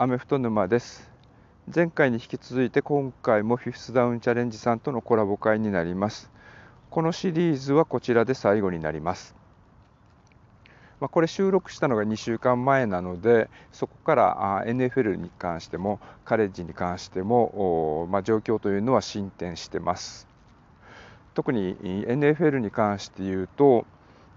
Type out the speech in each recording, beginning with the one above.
アメフト沼です。前回に引き続いて今回もフィフスダウンチャレンジさんとのコラボ会になります。このシリーズはこちらで最後になります。まあ、これ収録したのが2週間前なのでそこからあ NFL に関してもカレッジに関しても、まあ、状況というのは進展してます。特に NFL に関して言うと、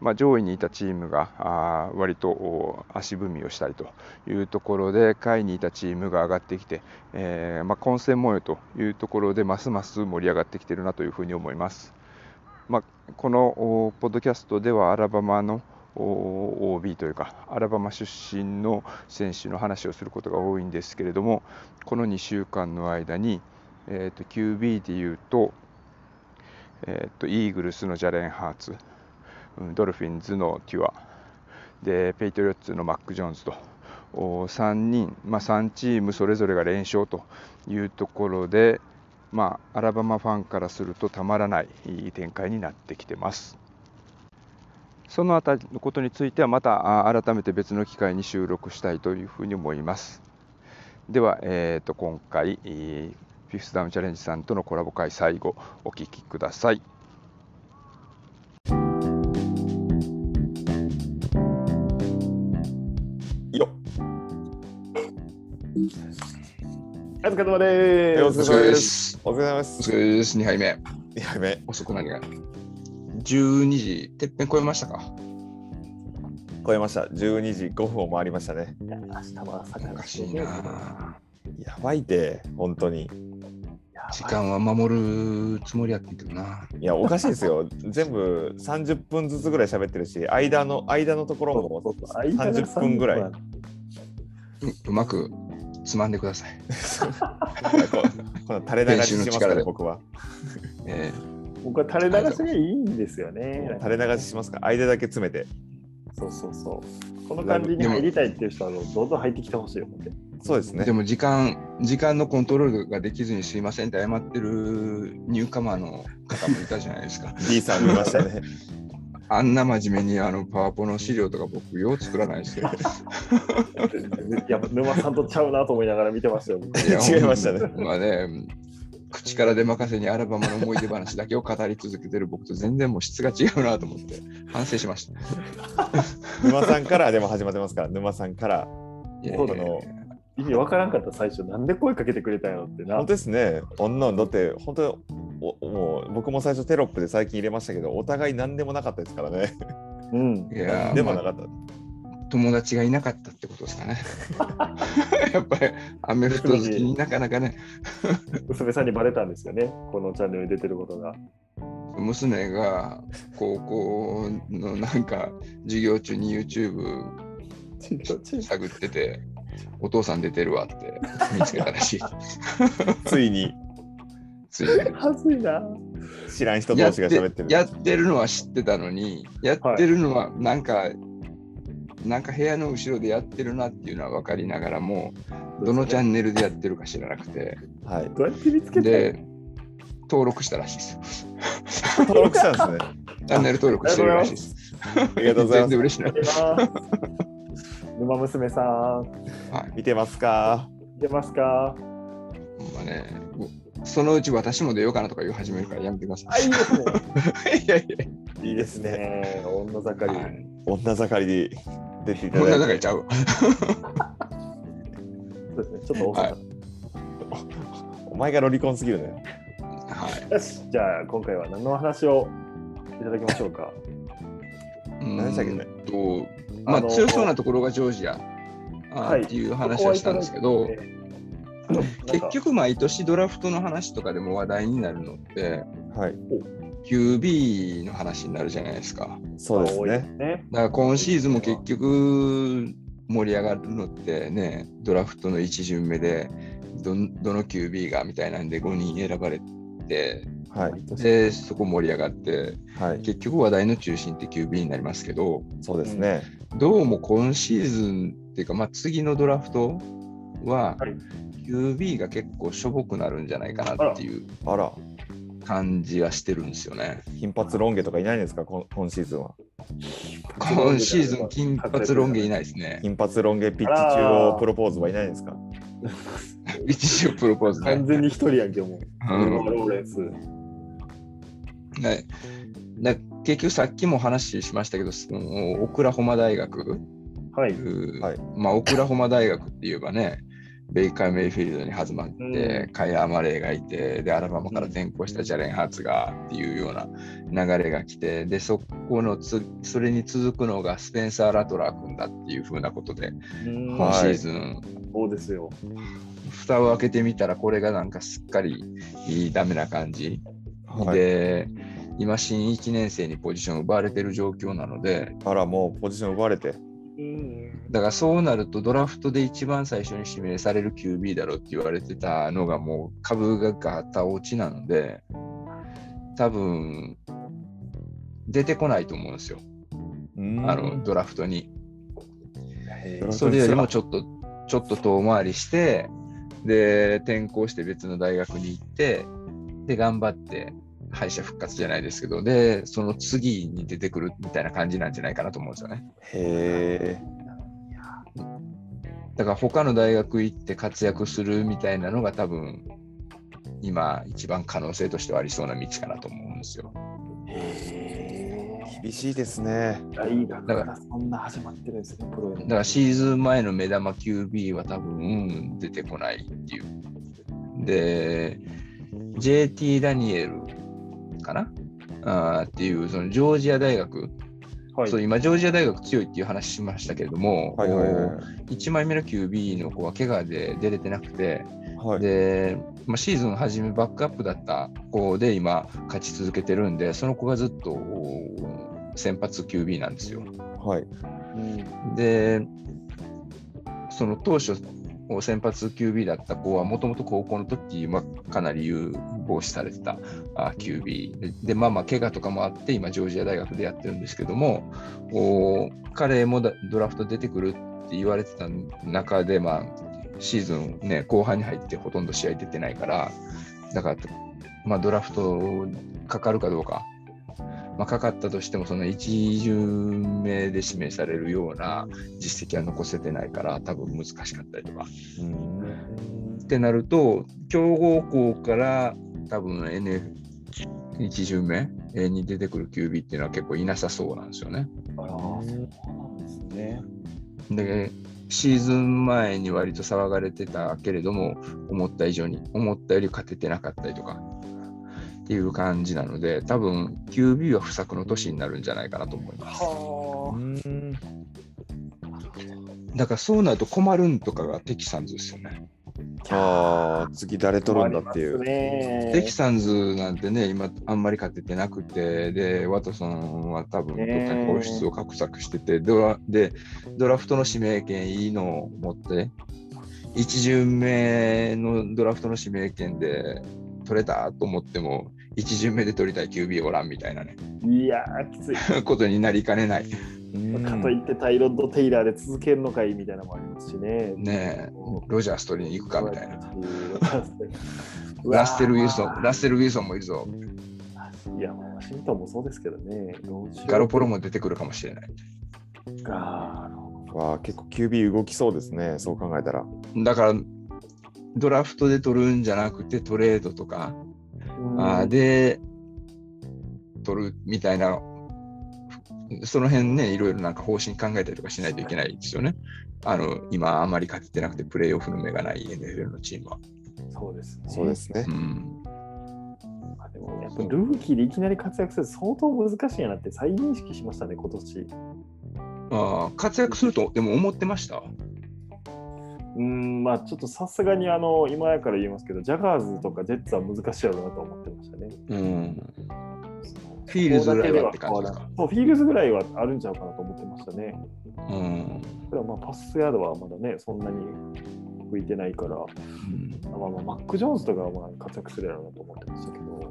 まあ、上位にいたチームがあ割と足踏みをしたりというところで下位にいたチームが上がってきて、えー、まあ、混戦模様というところでますます盛り上がってきているなというふうに思います。まあ、このポッドキャストではアラバマの OB というかアラバマ出身の選手の話をすることが多いんですけれどもこの2週間の間に、えーと、QB でいうと,、えーと、イーグルスのジャレン・ハーツドルフィンズのトゥアでペイトリオッツのマック・ジョーンズと3人、まあ、3チームそれぞれが連勝というところで、まあ、アラバマファンからするとたまらない展開になってきてます。そのあたりのことについてはまた改めて別の機会に収録したいというふうに思います。では、えー、と今回、フィフスダウンチャレンジさんとのコラボ会最後お聞きください。お疲れ様です。お疲れ様です。お疲れ様です。お疲れです。2杯目。2杯目。遅くなりが。12時、てっぺん超えましたか？超えました。12時5分を回りましたね。明日は朝からしいな。やばいて、本当に。時間は守るつもりやってんけどな。いや、おかしいですよ。全部30分ずつぐらい喋ってるし、間の間のところも30分ぐらい。ううまくつまんでください。この垂れ流ししますから、僕は。えー僕は垂れ流しがいいんですよね。垂れ流ししますか？間だけ詰めて。そうそうそう。この感じに入りたいっていう人はどんどん入ってきてほしいよ、そうですね。でも時間、時間のコントロールができずにすいませんって謝ってるニューカマーの方もいたじゃないですか。D さん見ましたね。あんな真面目にあのパワポの資料とか僕よう作らないですけど。い や、沼さんとちゃうなと思いながら見てましたよ。違いましたね。まあね、口から出任せにアラバマの思い出話だけを語り続けてる僕と全然もう質が違うなと思って反省しました。沼さんからでも始まってますから、沼さんから。そうだの意味わからんかった最初なんで声かけてくれたんやろってな。本当ですね。こんなんだって本当おもう僕も最初テロップで最近入れましたけどお互い何でもなかったですからね。うん。いやでもなかった。友達がいなかったってことですかね。やっぱりアメフト好きになかなかね。娘さんにバレたんですよね、このチャンネルに出てることが。娘が高校のなんか授業中に YouTube 探ってて、お父さん出てるわって見つけたらしい。ついに。ついに。はずいな。知らん人同士が喋ってるやってるのは知ってたのに、やってるのはなんか、はいなんか部屋の後ろでやってるなっていうのは分かりながらも、どのチャンネルでやってるか知らなくて、はい、どうやって見つけて登録したらしいですよ。登録したんですね。チャンネル登録してるらしいです。ありがとうございます。全然嬉しいな。沼娘さん、はい、見てますか？見てますか？まあね、そのうち私も出ようかなとか言い始めるからやめてください。あ、いいですね。いやいや、いいですね。女盛り、はい、女盛りで出ていただいて。女盛りちゃう？そうですね、ちょっと多かった。はい、お前がロリコンすぎるね。はい。よし、じゃあ今回は何の話をいただきましょうか？何でしたっけね。と、まあ強そうなところがジョージアあっていう話はしたんですけど、結局毎年ドラフトの話とかでも話題になるのって、はい、QB の話になるじゃないですか。そうですね。だから今シーズンも結局盛り上がるのってね、ドラフトの1巡目でどどの QB がみたいなんで5人選ばれて、はい、でそこ盛り上がって、はい、結局話題の中心って QB になりますけど、そうですね。どうも今シーズンっていうか、まあ、次のドラフトは、はい、QB が結構しょぼくなるんじゃないかなっていうあら感じはしてるんですよね。頻発ロン毛とかいないんですか、今シーズンは。今シーズン金髪ロン毛いないですね。金髪ロン毛ピッチ中をプロポーズはいないんですか？ピッチ中プロポーズ、ね、完全に一人やんけ、もう。うん、ローレンス。ね、結局さっきも話しましたけど、オクラホマ大学、はい、まあ、オクラホマ大学って言えばね、ベイカー・メイフィールドに始まって、うん、カイラー・マレーがいて、で、アラバマから転校したジャレン・ハーツがっていうような流れが来て、で、そこのつ、それに続くのがスペンサー・ラトラー君だっていうふうなことで、今シーズン、そうですよ。蓋を開けてみたら、これがなんかすっかりダメな感じ。はい、で、今、新1年生にポジション奪われてる状況なので、あら、もうポジション奪われて。だからそうなるとドラフトで一番最初に指名される QB だろうって言われてたのがもう株がガタ落ちなので多分出てこないと思うんですよ。あのドラフトに。それよりもちょっとちょっと遠回りしてで転校して別の大学に行ってで頑張って敗者復活じゃないですけど、で、その次に出てくるみたいな感じなんじゃないかなと思うんですよね。へえ。だから他の大学行って活躍するみたいなのが多分今一番可能性としてはありそうな道かなと思うんですよ。へえ。厳しいですね。大学からそんな始まってるんですね、プロだからシーズン前の目玉 QB は多分出てこないっていう。で、JT ダニエルかな？あっていう、そのジョージア大学、はい、そう今、ジョージア大学強いっていう話しましたけれども、はいはいはい、1枚目の QB の子は怪我で出れてなくて、はい、でまあ、シーズン初めバックアップだった子で今、勝ち続けてるんで、その子がずっと先発 QB なんですよ。はい、で、その当初、先発 QB だった子はもともと高校の時、まあ、かなり有望視されてたあ QB ででまあまあ怪我とかもあって今ジョージア大学でやってるんですけどもお彼もドラフト出てくるって言われてた中で、まあ、シーズン、ね、後半に入ってほとんど試合出てないからだから、まあ、ドラフトかかるかどうかまあ、かかったとしてもその1巡目で指名されるような実績は残せてないから多分難しかったりとか。ってなると強豪校から多分 NF1 巡目に出てくる QB っていうのは結構いなさそうなんですよね。あそうなんですね。でシーズン前に割と騒がれてたけれども思った以上に思ったより勝ててなかったりとかっていう感じなので、多分 QB は不作の年になるんじゃないかなと思います。だからそうなると困るんとかがテキサンズですよね。ああ、次誰取るんだっていう。テキサンズなんてね、今あんまり勝ててなくて、で、ワトソンは多分どっかに放出を画策してて、ドラでドラフトの指名権いいのを持って、1巡目のドラフトの指名権で取れたと思っても、1巡目で取りたい QB おらんみたいなね。いやきつい。ことになりかねない。かといってタイロッド・テイラーで続けるのかいみたいなのもありますしね。ねえ、ロジャース取りに行くかみたいな。ラッセル・ウィルソン、ラッセル・ウィルソンもいるぞ。いや、ワシントンもそうですけどね。ガロポロも出てくるかもしれない。ガロ。わ結構 QB 動きそうですね、そう考えたら。だから、ドラフトで取るんじゃなくてトレードとか、あで取るみたいな、その辺ね、いろいろなんか方針考えたりとかしないといけないですよね。あの今、あまり勝ててなくて、プレーオフの目がない NFL のチームは。そうですね。そうですね。うんでもやっぱルーキーでいきなり活躍する相当難しいなって再認識しましたね、今年。ああ、活躍すると、でも思ってました？うんまあちょっとさすがにあの今やから言いますけどジャガーズとかジェッツは難しいやろうなと思ってましたね。うんフィールズぐらいはって感じですか？そうフィールズぐらいはあるんちゃうかなと思ってましたね。うん。それはまあパスヤードはまだねそんなに浮いてないから、うん、まあまあマック・ジョーンズとかはまあ活躍するやろうなと思ってましたけど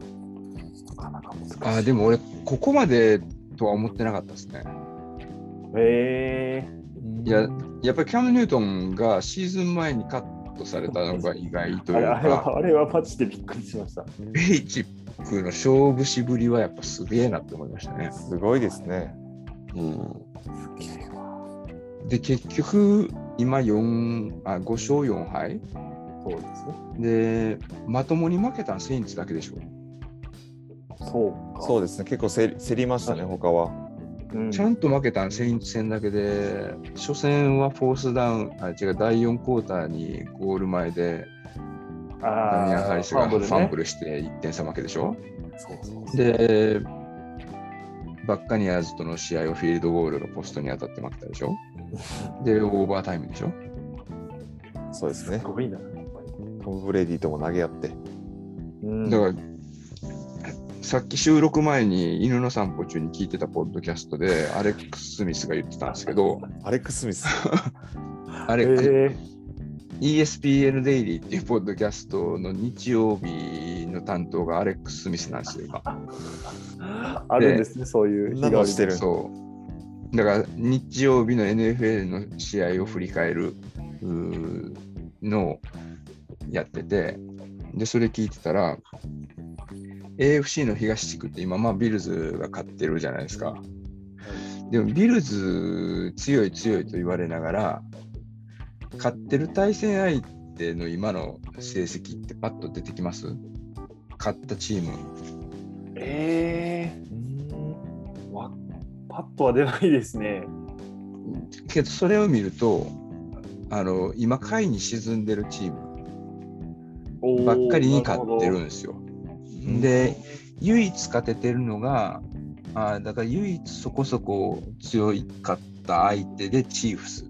なかなか難しい。あでも俺ここまでとは思ってなかったですね。へえーいや、やっぱりキャム・ニュートンがシーズン前にカットされたのが意外というか、あれはあれはパチでびっくりしました。ベイチックの勝負しぶりはやっぱすげえなって思いましたね。すごいですね。うん。すげえわ。で、結局、今4あ5勝4敗そうですね。で、まともに負けたのセインツだけでしょ。そうか。そうですね。結構競りましたね、他は。うん。ちゃんと負けたのセインツ戦だけで、初戦はフォースダウン、あ違う、第4クォーターにゴール前で、ダミアン・ハリスがファンブルルして1点差負けでしょ？で、バッカニアーズとの試合をフィールドゴールがポストに当たって負けたでしょ？で、オーバータイムでしょ？そうですねす。ごいな。トム・ブレディとも投げ合って。うんだから、さっき収録前に犬の散歩中に聞いてたポッドキャストで、アレックス・スミスが言ってたんですけど、アレックス・スミス。あれ、え ESPN デイリーっていうポッドキャストの日曜日の担当がアレックス・スミスなんですよ、今。ー、あるんですね、そういうそんなのしてるそう。だから、日曜日の NFL の試合を振り返るのをやってて、で、それ聞いてたら、AFC の東地区って今、まあ、ビルズが勝ってるじゃないですか。でも、ビルズ強い強いと言われながら、勝ってる対戦相手の今の成績ってパッと出てきます？勝ったチーム。えー、わパッとは出ないですね。けど、それを見ると、あの今、下位に沈んでるチームばっかりに勝ってるんなですよ。で、唯一勝ててるのが、あーだから唯一そこそこ強いかった相手でチーフス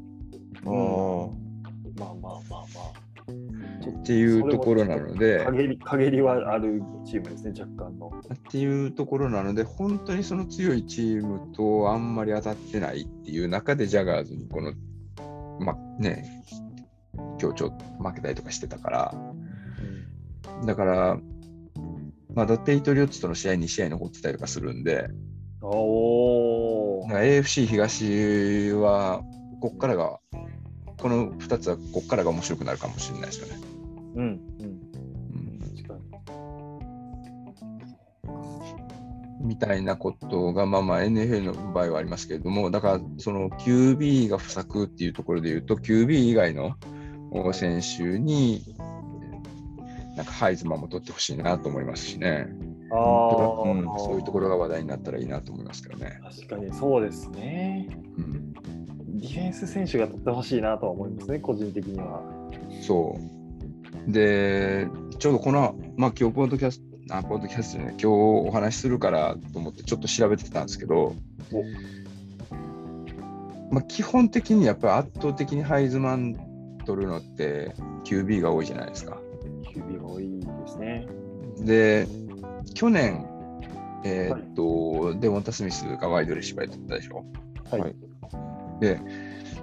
あまあまあまあまあ。っっていうところなので、陰り陰りはあるチームですね、若干の。っていうところなので、本当にその強いチームとあんまり当たってないっていう中で、ジャガーズにこの、まね、今日ちょっと負けたりとかしてたから、だから、まだペイトリオッツとの試合2試合残ってたりとかするんで、おおだから AFC 東は、こっからが、この2つはこっからが面白くなるかもしれないですよね。うんうん。うん。みたいなことが、まあまあ NFL の場合はありますけれども、だからその QB が不作っていうところで言うと、QB 以外のお選手に、なんかハイズマンも取ってほしいなと思いますしね、ああ、うんそういうところが話題になったらいいなと思いますけどね。確かにそうですね。うん、ディフェンス選手が取ってほしいなとは思いますね、個人的には。そう。で、ちょうどこの、まあ今日ポッドキャスト、あ、ポッドキャストね、今日お話しするからと思ってちょっと調べてたんですけど、まあ基本的にやっぱり圧倒的にハイズマン取るのって QB が多いじゃないですか。ですね。で、去年、えーっと、デモンタ・スミスがワイドレシーバーやってたでしょ？はい。はい。で、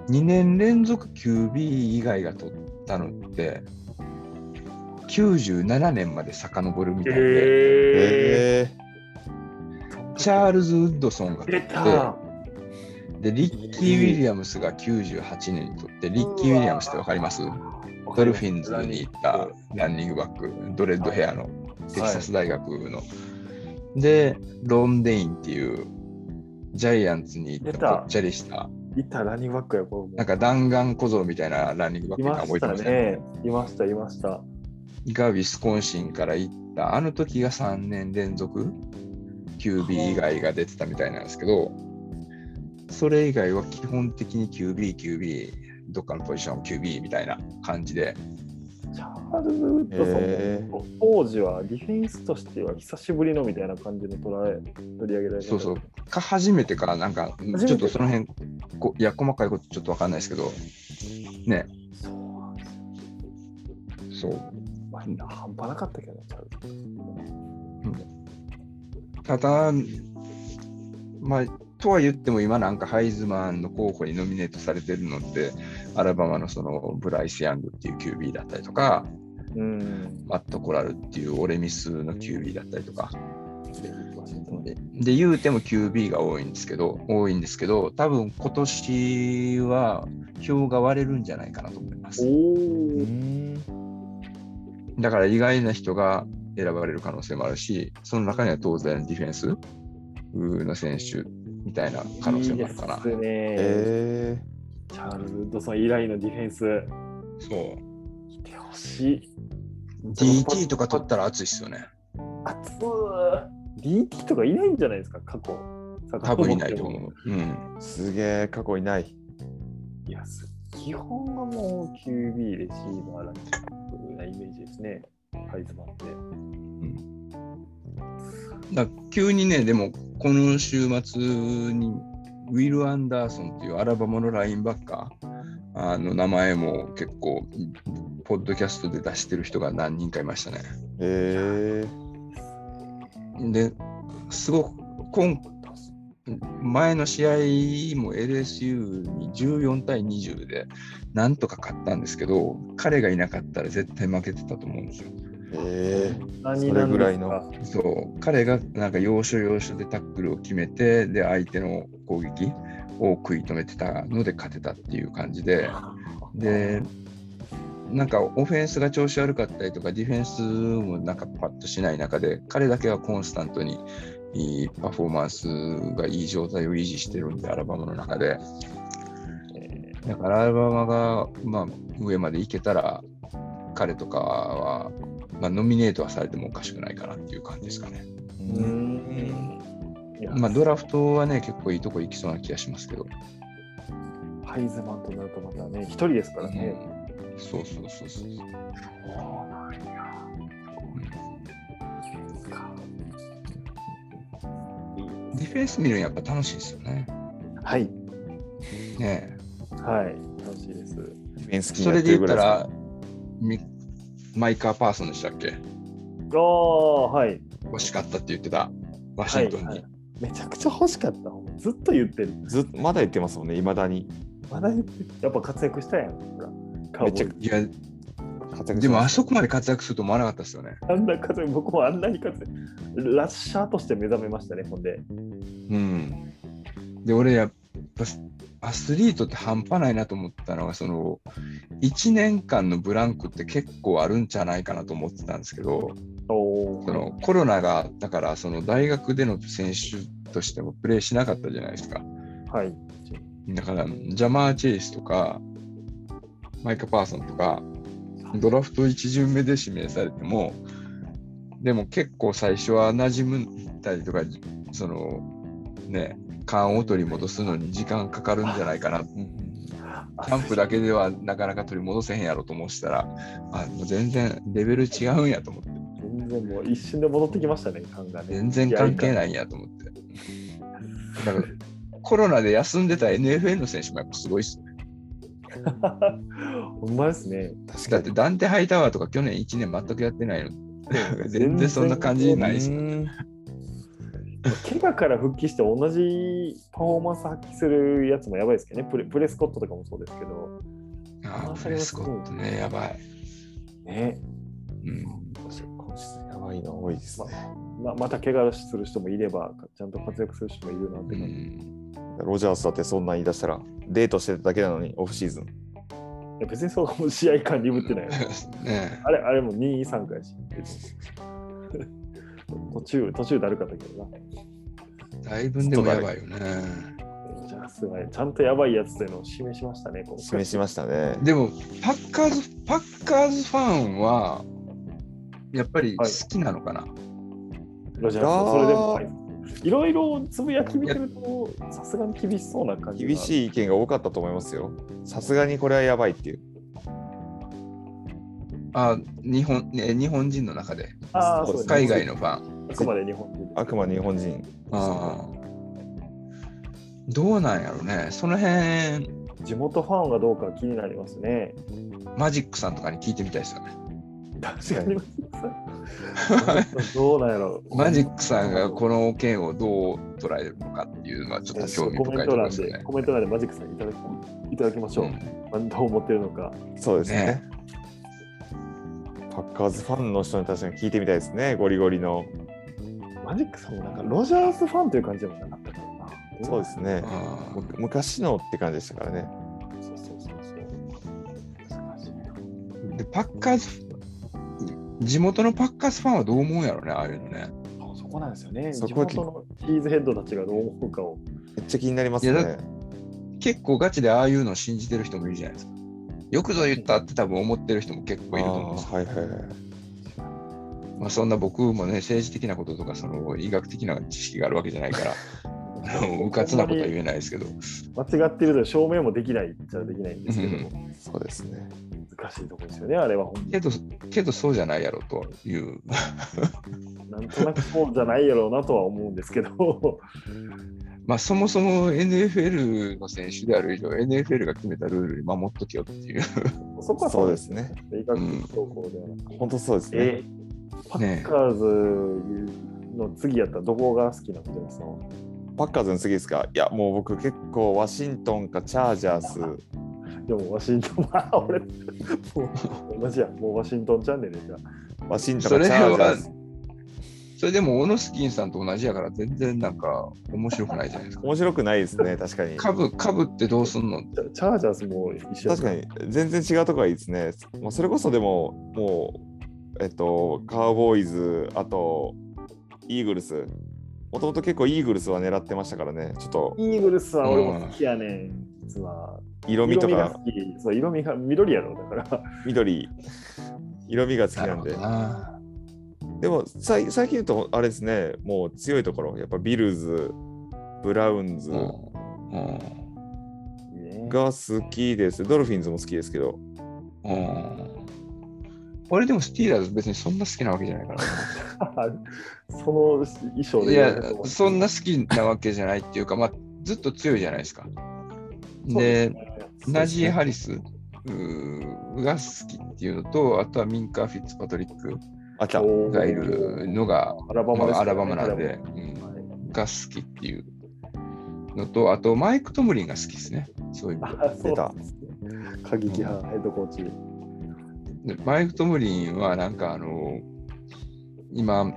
2年連続 QB 以外が取ったのって、97年まで遡るみたいで、ええチャールズ・ウッドソンが取って、た。で、リッキー・ウィリアムスが98年に取って、リッキー・ウィリアムスってわかります？ドルフィンズに行ったランニングバック、ドレッドヘアのテキサス大学の。で、ロン・デインっていうジャイアンツに行ったぽっちゃりした、いたランニングバックや、こなんか弾丸小僧みたいなランニングバックがいましてた覚えますね。ね。いました、いました。がウィスコンシンから行った、あの時が3年連続？QB 以外が出てたみたいなんですけど、それ以外は基本的に QB、QB、どっかのポジション QB みたいな感じで、チャールズ・ウッドソン、え当時はディフェンスとしては久しぶりのみたいな感じの捉え取り上げられてそうそう、か初めてか、なんか、ちょっとその辺こ、いや、細かいことちょっとわかんないですけど、ね、そう。まあ、半端なかったけど、チャールズ。ただ、まあ、とは言っても今なんかハイズマンの候補にノミネートされてるのって、アラバマのそのブライス・ヤングっていう QB だったりとか、うん。マット・コラルっていうオレミスの QB だったりとか、でで言うても QB が多いんですけど、多いんですけど、多分今年は票が割れるんじゃないかなと思います。うおんだから意外な人が選ばれる可能性もあるし、その中には当然ディフェンス、ウの選手みたいな可能性もあるかな。いいですね。えチャールズ・ウッドソン以来のディフェンス、そう。来てほしい。DT とか取ったら熱いっすよね。熱い DT とかいないんじゃないですか、過去。多分いないと思う。うん。ー、すげえ、過去いない。いや、す基本はもう QB レシーバーランキングなイメージですね、ハイズマンって。だ急にね、でもこの週末にウィル・アンダーソンっていうアラバマのラインバッカーあの名前も結構、ポッドキャストで出してる人が何人かいましたね。えー、で、すごく今前の試合も LSU に14対20でなんとか勝ったんですけど、彼がいなかったら絶対負けてたと思うんですよ。えー、何それぐらいの。そう。彼がなんか要所要所でタックルを決めてで相手の攻撃を食い止めてたので勝てたっていう感じで。でなんかオフェンスが調子悪かったりとかディフェンスもなんかパッとしない中で彼だけはコンスタントにいいパフォーマンスがいい状態を維持してるんでアラバマの中で。だからアラバマが、まあ、上まで行けたら彼とかは、まあ、ノミネートはされてもおかしくないかなっていう感じですかね。うーんまあ、ドラフトはね、結構いいとこ行きそうな気がしますけど。ハイズマンとなるとまたね、一人ですからね。うんそうそうそうそう。そうなんや。そうかディフェンス見るのやっぱ楽しいですよね。はい、ねはい、楽しいです。ディフェンスえ気になってるそれで言ったぐらマイカー・パーソンでしたっけ？ああ、はい。欲しかったって言ってた、ワシントンに。はいはいめちゃくちゃ欲しかった。ずっと言ってる。ずっとまだ言ってますもんね、いまだに。まだ言ってる。やっぱ活躍したやん。ほらめっちゃいや、活躍でもあそここまで活躍すると思わなかったですよね。あんな活躍、僕もあんなに活躍。ラッシャーとして目覚めましたね、ほんで。うん。で、俺やっぱアスリートって半端ないなと思ったのが、その、1年間のブランクって結構あるんじゃないかなと思ってたんですけど、おそのコロナが、だからその大学での選手としてもプレーしなかったじゃないですか。はい。だから、ジャマー・チェイスとか、マイカ・パーソンとか、ドラフト1巡目で指名されても、でも結構最初は馴染むたりとか、その、ね、勘を取り戻すのに時間かかるんじゃないかな。キャンプだけではなかなか取り戻せへんやろと思ってたら、あ全然レベル違うんやと思って、全然もう一瞬で戻ってきましたね、感がね。全然関係ないんやと思って。だからコロナで休んでた NFL の選手もやっぱすごいっすね。ほんまですね。だってダンテ・ハイタワーとか去年1年全くやってないの。全然そんな感じないですよ。怪我から復帰して同じパフォーマンス発揮するやつもやばいですけどね。プレプレスコットとかもそうですけど。ああ、プレスコットね、やばい。ね。うん、やばいの多いですね。ままた怪我する人もいれば、ちゃんと活躍する人もいるなってう感じ。ん、ロジャースだってそんなん言い出したら、デートしてただけなのに、オフシーズン。いや別にそう試合間鈍ってないよ。ねあれ、あれも2位3回し。途中、途中だるかったけどな。だいぶんでもやばいよね。じゃあ、すごい。ちゃんとやばいやつというのを示しましたね。示しましたね。でも、パッカーズ、パッカーズファンは、やっぱり好きなのかな、ロジャーそれでも、はい、いろいろつぶやき見てると、さすがに厳しそうな感じが。厳しい意見が多かったと思いますよ。さすがにこれはやばいっていう。あ日本ね、日本人の中で、ああ、そうです。海外のファン。あくまで日本人。あくまで日本人。あーどうなんやろね、その辺、地元ファンがどうか気になりますね。マジックさんとかに聞いてみたいですよね。確かに。どうなんやろマジックさんがこの件をどう捉えるのかっていうのはちょっと興味コメント欄深いところですよね、。でコメント欄でマジックさんいただきいただきましょう。うんまあどう思ってるのか。そうですね。ねパッカーズファンの人に確かに聞いてみたいですね、ゴリゴリの。マジックさんもなんかロジャースファンという感じでもなかったからな。そうですね。昔のって感じでしたからね。そうそうそうそう。でパッカーズ、地元のパッカーズファンはどう思うんやろね、ああいうのね。あそこなんですよね。そこ地元のチーズヘッドたちがどう思うかを。めっちゃ気になりますいやね。結構ガチでああいうのを信じてる人もいるじゃないですか。よくぞ言ったって多分思ってる人も結構いると思うんですはいはいはい。まあ、そんな僕もね、政治的なこととか、その医学的な知識があるわけじゃないから、あ のうかつなことは言えないですけど、間違ってると証明もできないっちゃできないんですけど。も、そうですね。難しいところですよね、あれはけど、けどそうじゃないやろという、なんとなくそうじゃないやろうなとは思うんですけど、まあ、そもそも NFL の選手である以上、NFL が決めたルールに守っとけよっていう、そこはそうでですすね。ね。医学的投稿ではなく本当そうですね。えパッカーズの次やったらどこが好きなのですか？パッカーズの次ですか？いや、もう僕結構ワシントンかチャージャース。でもワシントン、ま あ俺、もう同じや、もうワシントンチャンネルじゃワシントンかチャージャーはス。、それでも、オノスキンさんと同じやから、全然なんか面白くないじゃないですか。面白くないですね、確かに。株、株ってどうすんの？チャチャージャースも一緒や確かに、全然違うところがいいですね。もうそれこそでも、もう、えっと、カーボーイズ、あと、イーグルス。もともと結構イーグルスは狙ってましたからね、ちょっとイーグルスは俺も好きやねん、実は。色味とかが好き。そう、色味が緑やろ、だから。緑、色味が好きなんでるほ。どなでもさい最近言うと、あれですね、もう強いところ、やっぱビルズ、ブラウンズ。が好きです。ドルフィンズも好きですけど、うん俺でもスティーラーズ別にそんな好きなわけじゃないからな。その衣装いでや、そんな好きなわけじゃないっていうか、まあ、ずっと強いじゃないですか。で、ナジー・ハリスが好きっていうのと、あとはミンカー・フィッツパトリック。がいるのが、アラバマね。まあアラバマなんで、うん。が好きっていうのと、あとマイク・トムリンが好きですね。そういう意味であそうなんですね。過激派ヘッドコーチ。でマイク・トムリンはなんかあの今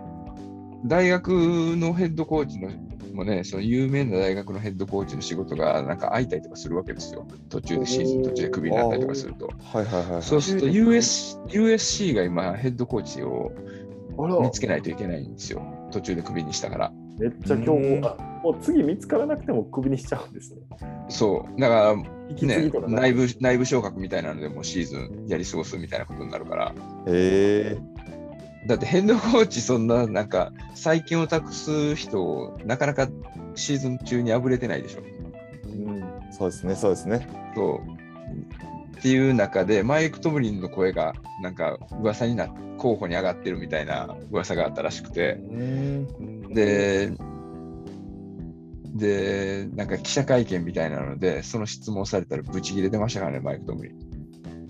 大学のヘッドコーチのもねその有名な大学のヘッドコーチの仕事がなんか空いたりとかするわけですよ。途中でシーズン途中でクビになったりとかすると。はいはいはいはい。そうすると US USC が今ヘッドコーチを見つけないといけないんですよ。途中でクビにしたから。めっちゃ今日あもう次見つからなくてもクビにしちゃうんですね。そう。だからね内部内部昇格みたいなのでもうシーズンやり過ごすみたいなことになるから。へえだってヘッドコーチそんななんか最近を託す人をなかなかシーズン中にあぶれてないでしょ。うん。そうですね、そうですね。そうっていう中でマイク・トムリンの声がなんか噂になっ候補に上がってるみたいな噂があったらしくてででなんか記者会見みたいなのでその質問されたらブチ切れてましたからねマイク・トムリン。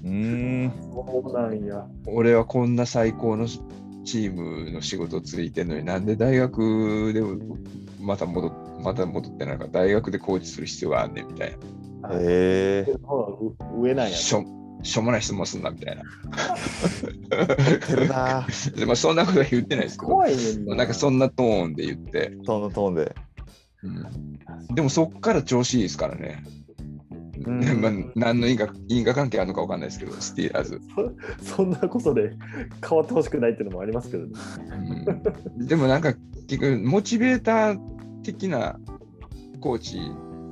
うーん。そうなんや。俺はこんな最高のチームの仕事をついてんのになんで大学でもまた戻っまた戻ってなんか大学でコーチする必要があんねんみたいへえ。上なんなや。しょしょうもない質問すんなみたいな。で まあそんなことは言ってないですけど怖いねんな。なんかそんなトーンで言って、トーンのトーンで。うんでもそっから調子いいですからね、うん まあ、何の因果因果関係あるのかわかんないですけどスティーラーズ、そんなことで 変わってほしくないっていうのもありますけどね。うんでもなんか結局モチベーター的なコーチ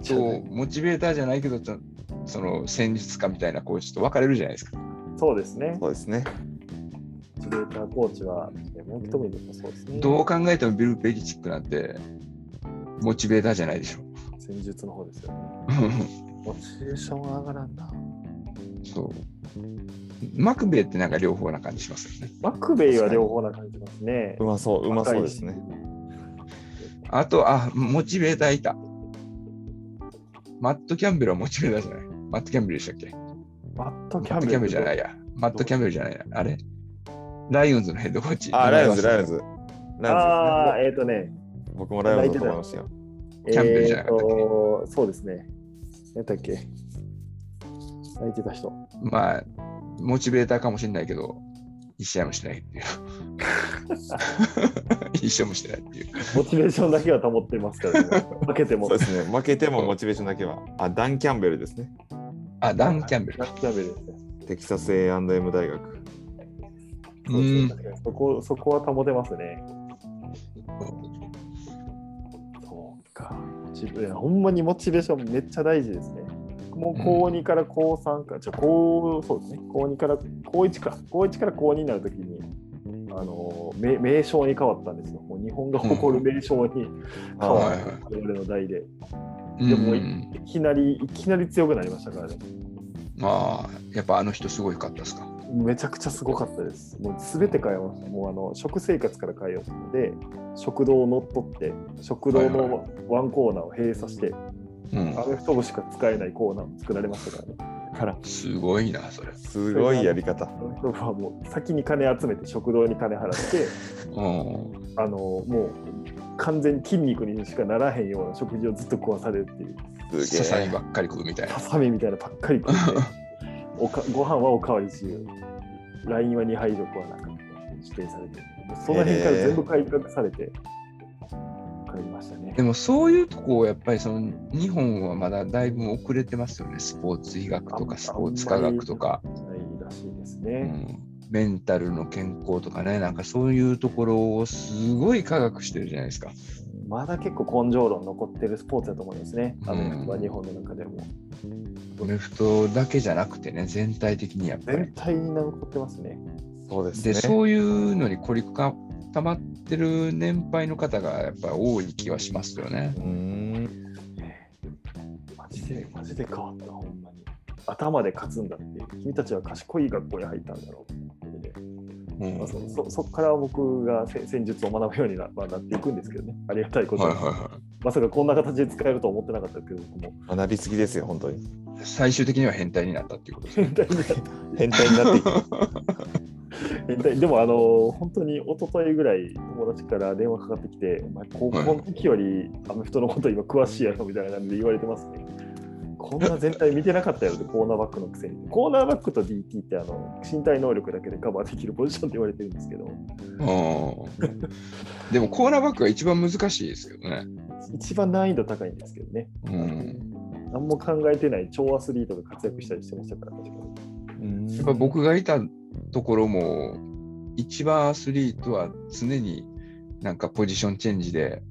とモチベーターじゃないけどちょその戦術家みたいなコーチと分かれるじゃないですか。そうですね。そうですね。モチベーターコーチは、もそうですね。どう考えてもビル・ベリチックなんてモチベーターじゃないでしょ。戦術の方ですよね。モチベーションは上がらんな。そう。マクベイってなんか両方な感じしますよね。マクベイは両方な感じしますねう。まそう、うまそうですね。あと、あ、モチベーターいた。マット・キャンベルはモチベーターじゃない？マット・キャンベルでしたっけ？マット・キャンベル。マット・キャンベルじゃないや。マット・キャンベルじゃないな。あれ？ライオンズのヘッドコーチ。あ、ライオンズ、ライオンズ。ズ。あラあ、えっ、ー、とね。僕もライオンズだと思いましたよ。キャンベルじゃなかったっけ？えーとそうですね。何だっけ？泣いてた人。まあ、モチベーターかもしれないけど、一試合もしてないっていう。一試合もしてないっていう。モチベーションだけは保ってますからね。負けても。そうですね。負けてもモチベーションだけは。あ、ダン・キャンベルですね。あ、ダン・キャンベルダ。ン・キャンベルですね。テキサス A&M 大学。そこそこは保てますね。チベほんまにモチベーションめっちゃ大事ですね。もう高2から高3か、じゃ高そうですね、高2から高1か、高1から高2になるときに、あの名名称に変わったんですよ。もう日本が誇る名称に変わった、我々の代で。でもいきなり、いきなり強くなりましたからね。ああ、やっぱあの人すごいかったですか？めちゃくちゃすごかったです。もうすべて変えました。もうあの食生活から変えようので、食堂を乗っ取って、食堂のワンコーナーを閉鎖して、うん、アメフト部しか使えないコーナーを作られましたからね。からすごいな、それ。すごいやり方。はもう先に金集めて食堂に金払って、あのもう完全に筋肉にしかならへんような食事をずっと食わされるっていう。ささみばっかり食うみたいな。ささみみたいなばっかり食って おかご飯はおかわり自由。LINE は2杯以上食わなかった指定されてその辺から全部改革されて。変わりましたね、でもそういうとこやっぱりその日本はまだだいぶ遅れてますよねスポーツ医学とかスポーツ科学とか。ないらしいですね、うんメンタルの健康とかね、なんかそういうところをすごい科学してるじゃないですか。まだ結構根性論残ってるスポーツだと思いますね、アメフトは日本の中でも。アメフトだけじゃなくてね、全体的にやっぱり。全体に残ってますね。そうですね。で、そういうのに凝り固まってる年配の方がやっぱ多い気はしますよね。うん。マジで、マジで変わった、ほんまに。頭で勝つんだって、君たちは賢い学校に入ったんだろううんまあ、そそそこから僕が戦術を学ぶようにな,、まあ、なっていくんですけどね、ありがたいことに、はいはいはい、まさかこんな形で使えると思ってなかったけども。学びすぎですよ、本当に。最終的には変態になったっていうことです変態になった。変態になっていく。変態でも、あの本当に一昨日ぐらい友達から電話かかってきて、お前、高校の時よりアメフトのこと今詳しいやろみたいな感じで言われてますね。こんな全体見てなかったやろって、コーナーバックのくせに。コーナーバックと DT ってあの身体能力だけでカバーできるポジションって言われてるんですけど。でもコーナーバックが一番難しいですけどね。一番難易度高いんですけどね。うん、何も考えてない超アスリートが活躍したりしてましたから、確かに。やっぱ僕がいたところも、一番アスリートは常になんかポジションチェンジで、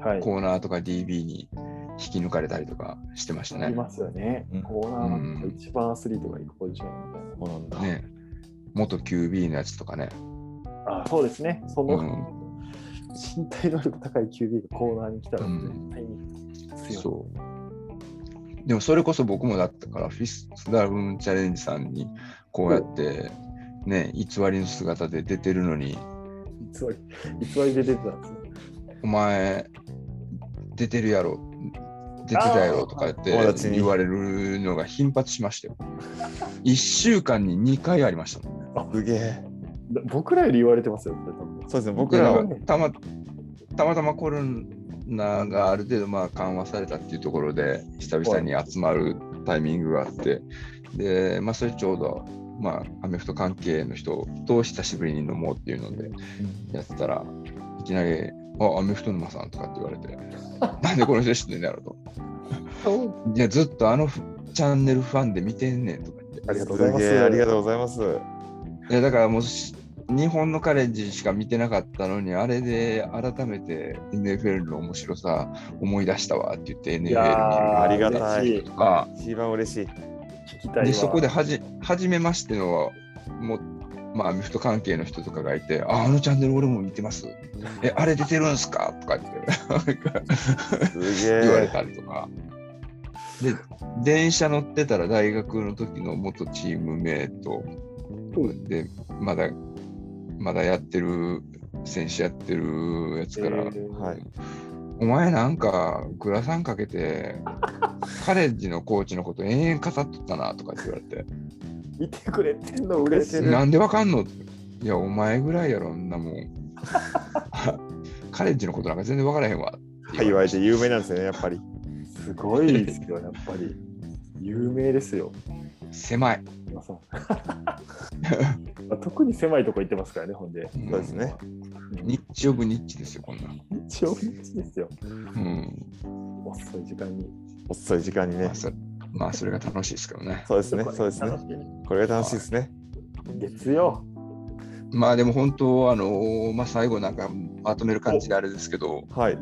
はい、コーナーとか DB に引き抜かれたりとかしてましたね。いますよね。コーナーが一番アスリートが行くポジションみたいな。そうなんだ。ね。元 QB のやつとかね。あそうですね。その、うん、身体能力高い QB がコーナーに来たら絶対に強い。うん、そう。でもそれこそ僕もだったから、フィスダウンチャレンジさんにこうやってね、偽りの姿で出てるのに。偽り、偽りで出てたんですね。お前、出てるやろ出てたよとかって言われるのが頻発しましたよ。1週間に2回ありましたもんね。あすげえ。僕らより言われてますよ、そうですね、僕らはたまたまたまコロナがある程度まあ緩和されたっていうところで、久々に集まるタイミングがあって、で、まあ、それちょうど、まあ、アメフト関係の人と久しぶりに飲もうっていうのでやってたら、いきなり、あ、アメフト沼さんとかって言われて、なんでこの人知ってんだろうと。いや、ずっとあのチャンネルファンで見てんねんとか言って。ありがとうございます。ありがとうございます。いや、だからもう、日本のカレッジしか見てなかったのに、あれで改めて NFL の面白さ思い出したわって言って NFL 見るありがたい。あ一番嬉しい。聞きたいで、そこではじ、初めましての、もまあ、アメフト関係の人とかがいて、あ、あのチャンネル俺も見てます。え、あれ出てるんすか？とか言って 言われたりとか。で、電車乗ってたら大学の時の元チームメイトで、まだ、まだやってる、選手やってるやつから、えー、はい、お前なんかグラサンかけて、カレッジのコーチのこと延々語っとったなとかって言われて。見てくれてんの嬉しい。なんでわかんの？いや、お前ぐらいやろ、んなもん。カレッジのことなんか全然わからへんわ。はい、言われて有名なんですよね、やっぱり。すごいですよ、やっぱり。有名ですよ。狭い。特に狭いとこ行ってますからね、ほんで。そうですね。ニッチオブニッチですよ、こんなニッチオブニッチですよ。うん。遅い時間に。遅い時間にね。まあ、それが楽しいですけどね。そうですね、そうですね。これが楽しいですね。月曜。まあでも本当、あのまあ、最後なんかまとめる感じであれですけど、はい、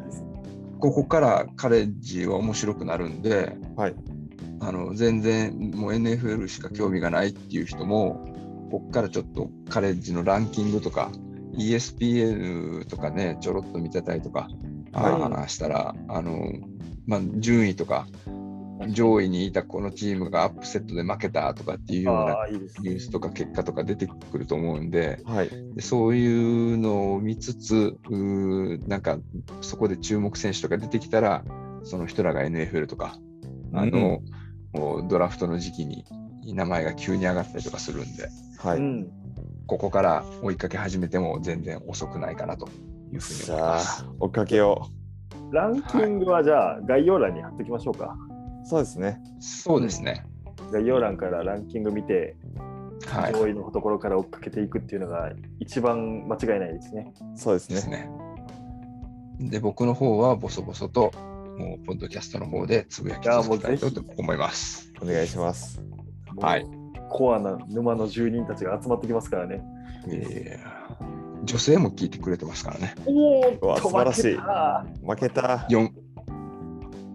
ここからカレッジは面白くなるんで、はい。あの全然もう NFL しか興味がないっていう人も、ここからちょっとカレッジのランキングとか、ESPN とかね、ちょろっと見てたりとか、はいあーしたら、あのまあ、順位とか、上位にいたこのチームがアップセットで負けたとかっていうようなああ、いいですね。ニュースとか結果とか出てくると思うんで、はい。でそういうのを見つつ、うーなんかそこで注目選手とか出てきたら、その人らが NFL とか、あの、もうドラフトの時期に名前が急に上がったりとかするんで、はい。うん。ここから追いかけ始めても全然遅くないかなというふうにじゃあ思います。、追っかけよランキングはじゃあ概要欄に貼っておきましょうか。う。そうですね。そうですね。概要欄からランキング見て、はい。上位のところから追っかけていくっていうのが一番間違いないですね。そうですですね。ね。で、僕の方はボソボソと、もう、ポッドキャストの方でつぶやき続けたいと思います。お願いします。はい。コアな沼の住人たちが集まってきますからね。えー女性も聞いてくれてますからね。おうわ素晴らしいた負けた。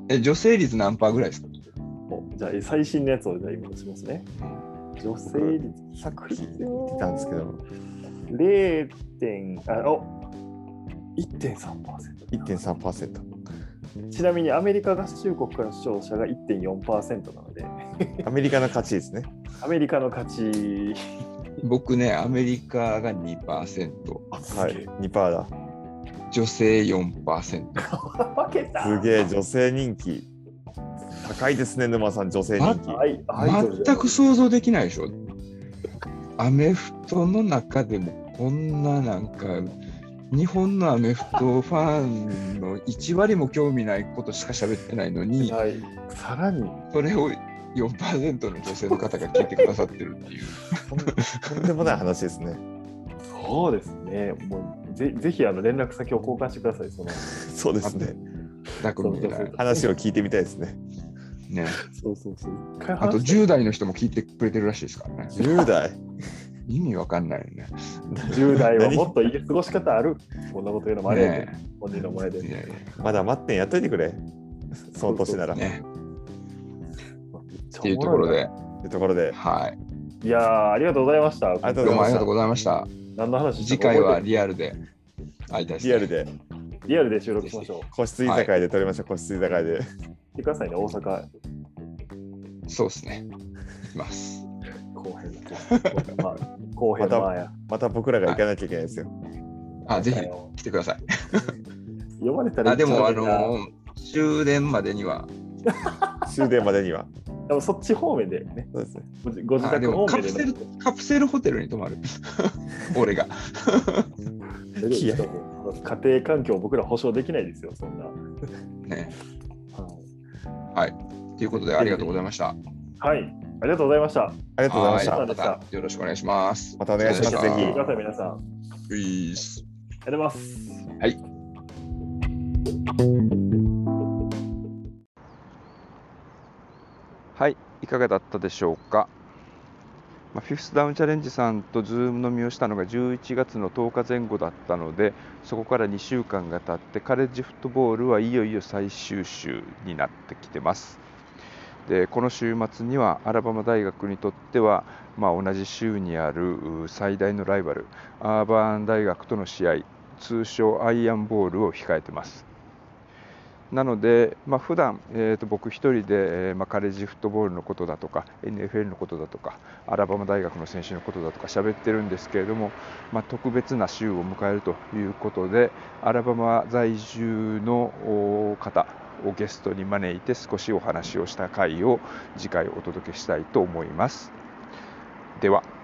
4え女性率何パーぐらいですか？おじゃあ最新のやつをじゃあ今出しますね。女性率作品聞いてたんですけど、0. 点あお1.3%。1.3%。ちなみにアメリカ合衆国からの視聴者が1.4%なので、アメリカの勝ちですね。アメリカの勝ち。僕ね、アメリカが2%、はい。2%だ。女性4%。負けたすげえ、女性人気。高いですね、沼さん、女性人気。全く想像できないでしょ。アメフトの中でもこんななんか、日本のアメフトファンの1割も興味ないことしか喋ってないのに、はい、さらに、それを4%の女性の方が聞いてくださってるっていう。とんとんでもない話ですね。そうですね、もうぜぜひあの連絡先を交換してください、その。そうですね。なく見えない。話を聞いてみたいですね。ね。そうそうそう。あと話して10代の人も聞いてくれてるらしいですからね。10代？意味わかんないよね。10代は何？もっといい過ごし方ある？こんなこと言うのもあれやけどね本人の前で。いやいやまだ待ってんやっといてくれ。その年なら。ね。っっていうところで、というところで、はい。いやー、ありがとうございました。どうもありがとうございました。何の話次回はリアルで会いたいです、ね。リアルで、リアルで収録しましょう。個室居酒屋で撮りましょう、個室居酒屋で。来てくださいね、大阪そうですね。行きます。後編 の。まあ、後編の前や。また僕らが行かなきゃいけないですよ。あ、ぜひ来てください。呼ばれたらあ、でも、あの終電までには、終電までには。でもそっち方面でね、そうですね。ご自宅方面でもカプセルね。カプセルホテルに泊まる。俺が。いや 家庭環境を僕ら保証できないですよ、そんな。ね。はいはい。ということで、ありがとうございました。はい、ありがとうございました。ありがとうございました。はいまたよろしくお願いします。またお願いしますぜひ皆さん。あういーすりがとうございます。はい。はい、いかがだったでしょうか？ま、フィフスダウンチャレンジさんとズーム飲みをしたのが11月の10日前後だったので、そこから2週間が経って、カレッジフットボールはいよいよ最終週になってきてます。でこの週末にはアラバマ大学にとっては、まあ、同じ州にある最大のライバルアーバーン大学との試合通称アイアンボールを控えてますなので、まあ普段、えー、と僕一人で、えまあ、カレッジフットボールのことだとか NFL のことだとかアラバマ大学の選手のことだとか喋ってるんですけれども、まあ、特別な週を迎えるということでアラバマ在住の方をゲストに招いて少しお話をした回を次回お届けしたいと思います。では。